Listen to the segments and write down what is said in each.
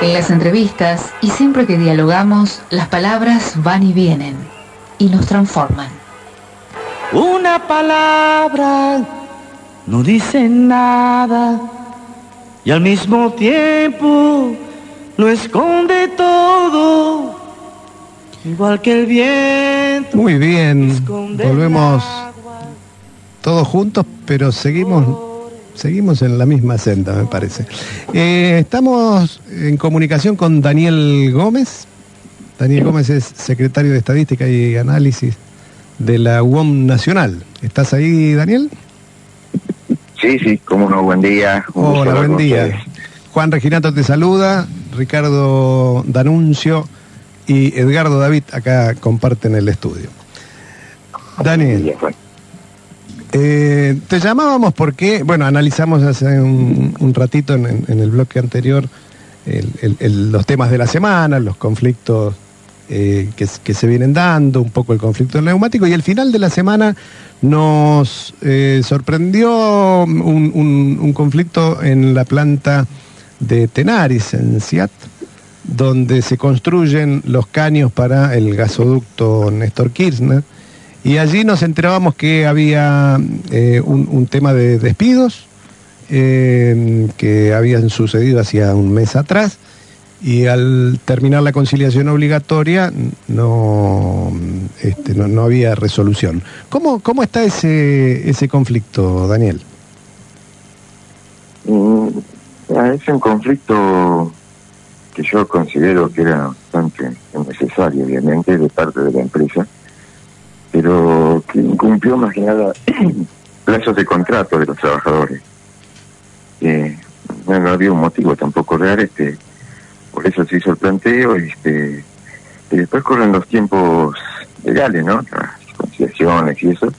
En las entrevistas y siempre que dialogamos, las palabras van y vienen y nos transforman. Una palabra no dice nada y al mismo tiempo lo esconde todo, igual que el viento. Muy bien, volvemos todos juntos, pero seguimos seguimos en la misma senda, me parece. Eh, estamos en comunicación con Daniel Gómez. Daniel Gómez es secretario de Estadística y Análisis de la UOM Nacional. ¿Estás ahí, Daniel? Sí, sí, cómo no, buen día. Hola, buen día. Juan Reginato te saluda, Ricardo Danuncio y Edgardo David acá comparten el estudio. Daniel. Eh, te llamábamos porque, bueno, analizamos hace un, ratito en, el bloque anterior los temas de la semana, los conflictos eh, que, se vienen dando, un poco el conflicto neumático, y el final de la semana nos eh, sorprendió un, conflicto en la planta de Tenaris, en Ciat, donde se construyen los caños para el gasoducto Néstor Kirchner y allí nos enterábamos que había eh, un, tema de despidos eh, que habían sucedido hacía un mes atrás y al terminar la conciliación obligatoria no, este, no, había resolución. ¿Cómo, ¿Cómo está ese, ese conflicto, Daniel? Mm, es un conflicto que yo considero que era bastante necesario, obviamente, de parte de la empresa pero que incumplió más que nada plazos de contrato de los trabajadores. no había un motivo tampoco real, este, por eso se hizo el planteo, este, y después corren los tiempos legales, ¿no? Las conciliaciones y eso,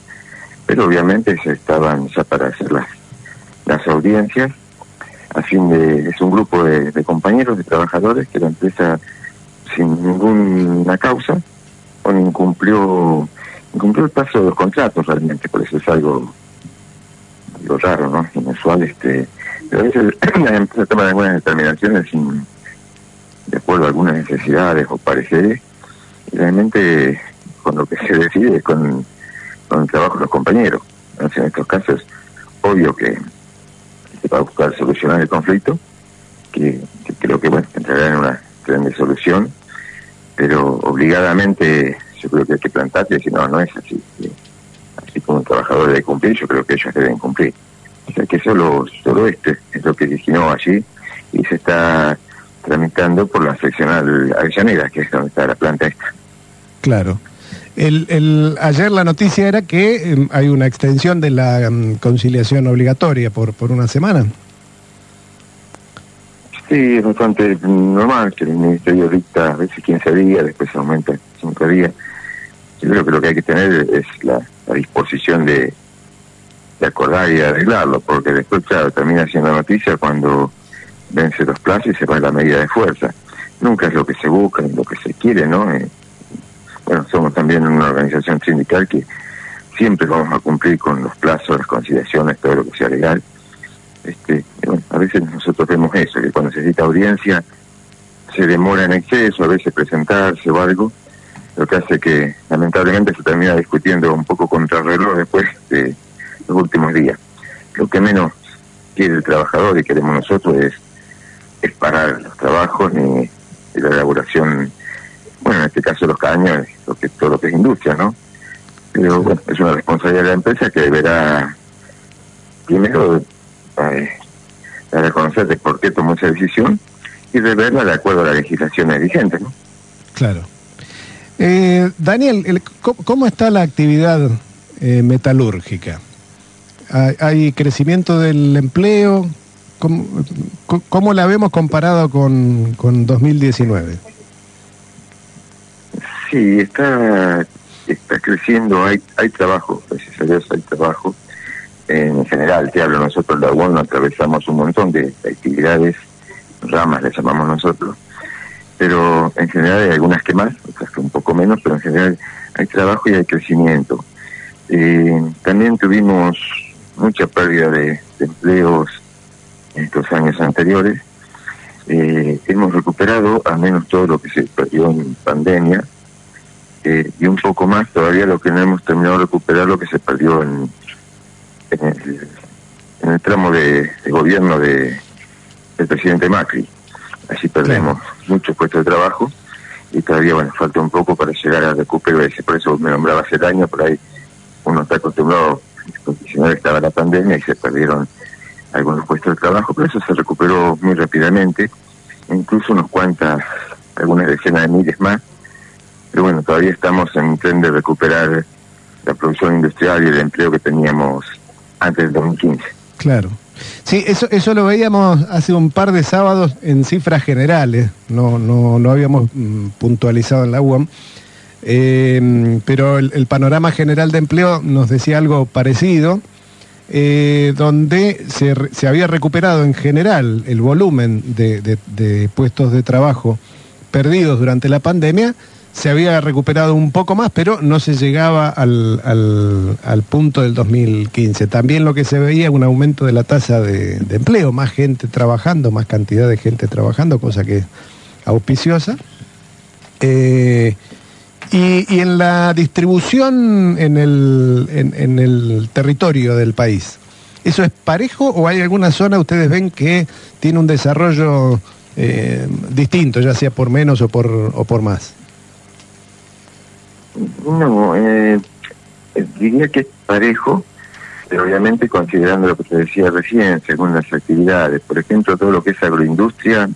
pero obviamente se estaban ya para hacer las, las audiencias, a fin de, es un grupo de, de compañeros, de trabajadores que la empresa sin ninguna causa, o incumplió cumplió el paso de los contratos realmente, por eso es algo, algo raro, ¿no? Inusual, este, pero a veces la empresa toma algunas determinaciones sin, de acuerdo a algunas necesidades o pareceres, y realmente con lo que se decide es con, con el trabajo de los compañeros. Entonces, en estos casos, obvio que se va a buscar solucionar el conflicto, que, creo que, bueno, entrará en una de solución, pero obligadamente yo creo que hay que plantar y decir, no, no es así. Así como un trabajador debe cumplir, yo creo que ellos deben cumplir. O sea que solo, solo este es lo que originó allí y se está tramitando por la seccional Avellaneda, que es donde está la planta esta. Claro. El, el, ayer la noticia era que em, hay una extensión de la em, conciliación obligatoria por, por una semana. Sí, es bastante normal que el Ministerio dicta a veces 15 días, después aumenta 5 días. Yo creo que lo que hay que tener es la, disposición de, acordar y de arreglarlo, porque después, claro, termina siendo noticia cuando vence los plazos y se va la medida de fuerza. Nunca es lo que se busca, ni lo que se quiere, ¿no? Eh, bueno, somos también una organización sindical que siempre vamos a cumplir con los plazos, las conciliaciones, todo lo que sea legal. Este, bueno, a veces nosotros vemos eso, que cuando se necesita audiencia se demora en exceso, a veces presentarse o algo, lo que hace que lamentablemente se termina discutiendo un poco contra el reloj después de los últimos días. Lo que menos quiere el trabajador y queremos nosotros es, es parar los trabajos ni, la elaboración, bueno, en este caso los caños, lo que, todo lo que es industria, ¿no? Pero bueno, es una responsabilidad de la empresa que deberá primero eh, dar a conocer de por qué tomó esa decisión y reverla de acuerdo a la legislación vigente, ¿no? Claro. Eh, Daniel, ¿cómo está la actividad eh, metalúrgica? ¿Hay, crecimiento del empleo? ¿Cómo, la vemos comparado con, con 2019? Sí, está, está creciendo, hay, hay trabajo, gracias hay trabajo. En general, te hablo nosotros, la UON, atravesamos un montón de actividades, ramas le llamamos nosotros pero en general hay algunas que más, otras que un poco menos, pero en general hay trabajo y hay crecimiento. Eh, también tuvimos mucha pérdida de, empleos en estos años anteriores. eh, hemos recuperado al menos todo lo que se perdió en pandemia eh, y un poco más todavía lo que no hemos terminado de recuperar lo que se perdió en, el, tramo de, de gobierno de del presidente Macri. Así perdemos muchos puestos de trabajo y todavía, bueno, falta un poco para llegar a recuperar ese. Por eso me nombraba hace años, por ahí uno está acostumbrado, que estaba la pandemia y se perdieron algunos puestos de trabajo, pero eso se recuperó muy rápidamente, incluso unos cuantas, algunas decenas de miles más. Pero bueno, todavía estamos en tren de recuperar la producción industrial y el empleo que teníamos antes del 2015. Claro. Sí, eso, eso lo veíamos hace un par de sábados en cifras generales, no, no, no habíamos mm, puntualizado en la UAM, eh, pero el, panorama general de empleo nos decía algo parecido, eh, donde se, se, había recuperado en general el volumen de, de puestos de trabajo perdidos durante la pandemia, se había recuperado un poco más, pero no se llegaba al, al, punto del 2015. También lo que se veía un aumento de la tasa de, empleo, más gente trabajando, más cantidad de gente trabajando, cosa que es auspiciosa. Eh, y, en la distribución en el, en el territorio del país, ¿eso es parejo o hay alguna zona, ustedes ven, que tiene un desarrollo eh, distinto, ya sea por menos o por, o por más? No, eh, diría que es parejo, pero obviamente considerando lo que te decía recién, según las actividades. Por ejemplo, todo lo que es agroindustria,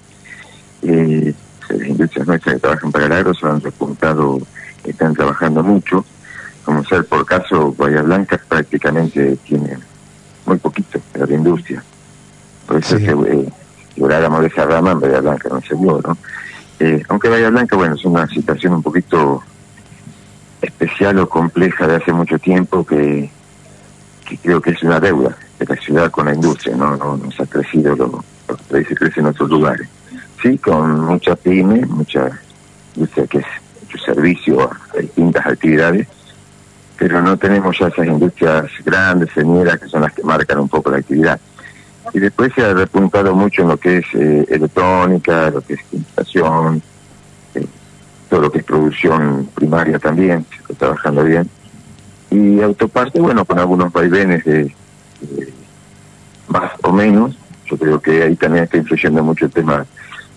eh, las industrias nuestras que trabajan para el agro se han repuntado, están trabajando mucho. Como ser por caso, Bahía Blanca prácticamente tiene muy poquito de agroindustria. Por eso sí. es que eh, si habláramos de esa rama, en Bahía Blanca no se dio, ¿no? Eh, aunque Bahía Blanca, bueno, es una situación un poquito especial o compleja de hace mucho tiempo que, que creo que es una deuda de la ciudad con la industria, no, no nos ha crecido lo, lo que se crece en otros lugares. Sí, con mucha pyme, mucha industria que es mucho servicio a distintas actividades, pero no tenemos ya esas industrias grandes, señeras, que son las que marcan un poco la actividad. Y después se ha repuntado mucho en lo que es eh, electrónica, lo que es instalación, todo lo que es producción primaria también, se está trabajando bien. Y autoparte, bueno, con algunos vaivenes de, más o menos, yo creo que ahí también está influyendo mucho el tema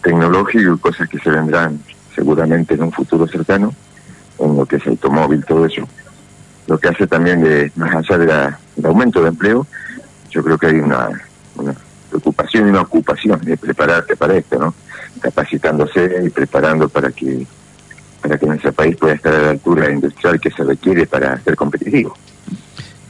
tecnológico y cosas que se vendrán seguramente en un futuro cercano, en lo que es automóvil, todo eso. Lo que hace también de, más allá del de aumento de empleo, yo creo que hay una preocupación y una ocupación de prepararte para esto, ¿no? Capacitándose y preparando para que para que nuestro país pueda estar a la altura industrial que se requiere para ser competitivo.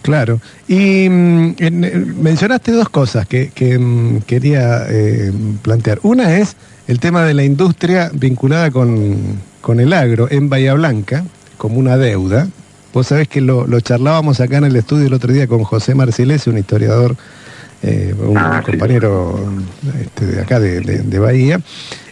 Claro. Y mm, en, mencionaste dos cosas que, que mm, quería eh, plantear. Una es el tema de la industria vinculada con, con, el agro en Bahía Blanca, como una deuda. Vos sabés que lo, lo charlábamos acá en el estudio el otro día con José Marcilese, un historiador, eh, un ah, compañero sí. este, de acá de, de, de Bahía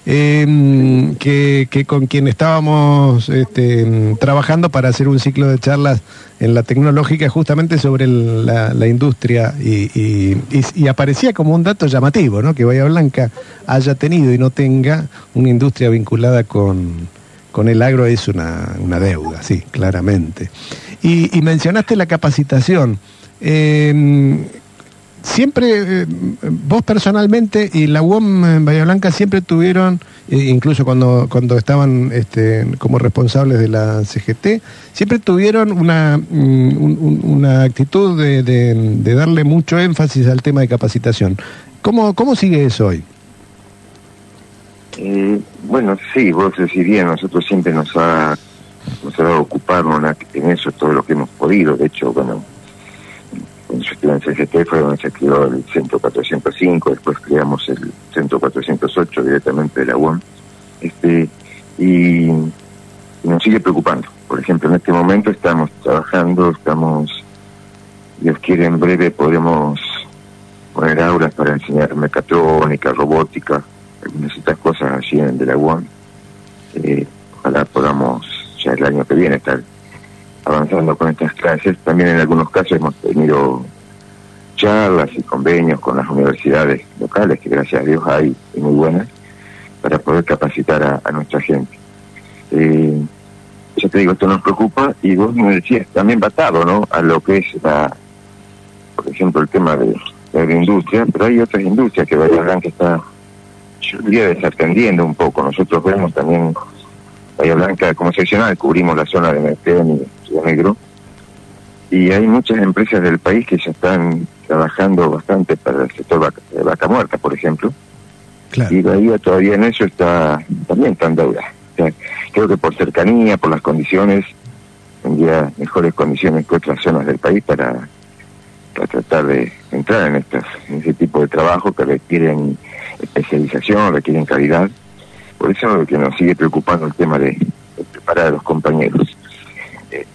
eh, que, con quien estábamos este, trabajando para hacer un ciclo de charlas en la tecnológica justamente sobre la, industria y, aparecía como un dato llamativo, ¿no? que Bahía Blanca haya tenido y no tenga una industria vinculada con, con el agro es una, una deuda, sí, claramente. Y, mencionaste la capacitación. Eh, siempre, eh, vos personalmente y la UOM en Bahía Blanca siempre tuvieron, eh, incluso cuando, cuando estaban este, como responsables de la CGT, siempre tuvieron una, mm, un, una actitud de, de, darle mucho énfasis al tema de capacitación. ¿Cómo, cómo sigue eso hoy? Eh, bueno, sí, vos decís bien, nosotros siempre nos ha, nos ha dado ocuparnos en eso todo lo que hemos podido. De hecho, bueno, en CGT fue donde se creó el Centro 405, después creamos el Centro 408 directamente de la UOM, este, y, nos sigue preocupando. Por ejemplo, en este momento estamos trabajando, estamos, Dios quiere, en breve podremos poner aulas para enseñar mecatrónica, robótica, algunas estas cosas así de la UOM. Eh, ojalá podamos ya el año que viene estar avanzando con estas clases. También en algunos casos hemos tenido charlas y convenios con las universidades locales, que gracias a Dios hay y muy buenas, para poder capacitar a, nuestra gente. Eh, ya te digo, esto nos preocupa y vos me decías, también batado, ¿no? A lo que es la, por ejemplo, el tema de, la industria, pero hay otras industrias que Bahía Blanca está, yo diría, desatendiendo un poco. Nosotros vemos también Bahía Blanca como seccional, cubrimos la zona de Mercén y Río Negro, y hay muchas empresas del país que ya están trabajando bastante para el sector de vaca muerta, por ejemplo, y Bahía todavía en eso está también está en deuda. creo que por cercanía, por las condiciones, tendría mejores condiciones que otras zonas del país para, para tratar de entrar en estas en ese tipo de trabajo que requieren especialización, requieren calidad. Por eso es lo que nos sigue preocupando el tema de, preparar a los compañeros.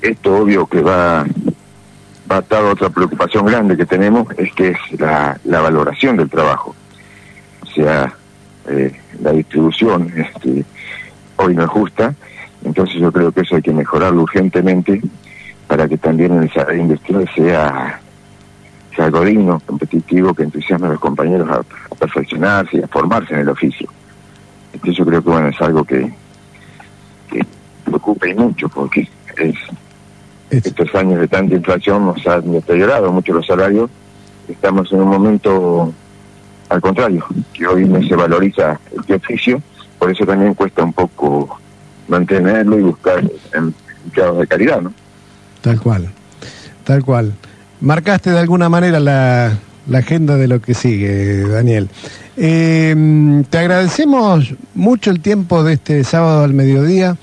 Esto obvio que va, va atado a otra preocupación grande que tenemos, es que es la, la valoración del trabajo. O sea, eh, la distribución este, hoy no es justa, entonces yo creo que eso hay que mejorarlo urgentemente para que también el salario industrial sea, sea algo digno, competitivo, que entusiasme a los compañeros a, perfeccionarse y a formarse en el oficio. Entonces yo creo que bueno es algo que, que preocupa y mucho porque es, estos años de tanta inflación nos han deteriorado mucho los salarios. Estamos en un momento al contrario, que hoy no se valoriza este oficio, por eso también cuesta un poco mantenerlo y buscar empleados de calidad, ¿no? Tal cual, tal cual. Marcaste de alguna manera la, agenda de lo que sigue, Daniel. Eh, te agradecemos mucho el tiempo de este sábado al mediodía.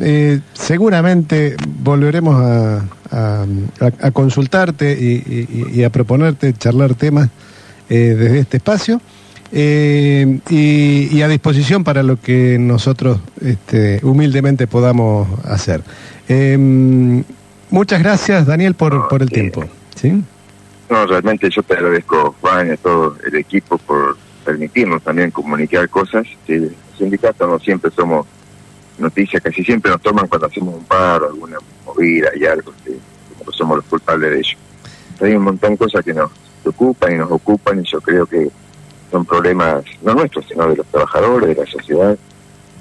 Eh, seguramente volveremos a, consultarte y, a proponerte charlar temas eh, desde este espacio. Eh, y, a disposición para lo que nosotros este, humildemente podamos hacer. Em, muchas gracias, Daniel, por, por el tiempo. ¿sí? No, realmente yo te agradezco, Juan, y a todo el equipo por permitirnos también comunicar cosas. los sindicatos no siempre somos noticias, casi siempre nos toman cuando hacemos un paro, alguna movida y algo, somos los culpables de ello. Hay un montón de cosas que nos preocupan y nos ocupan y yo creo que son problemas no nuestros, sino de los trabajadores, de la sociedad,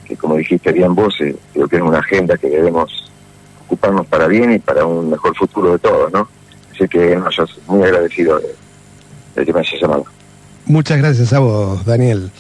que como dijiste bien vos, eh, creo que es una agenda que debemos ocuparnos para bien y para un mejor futuro de todos, ¿no? Así que no, yo muy agradecido de, de que me hayas llamado. Muchas gracias a vos, Daniel.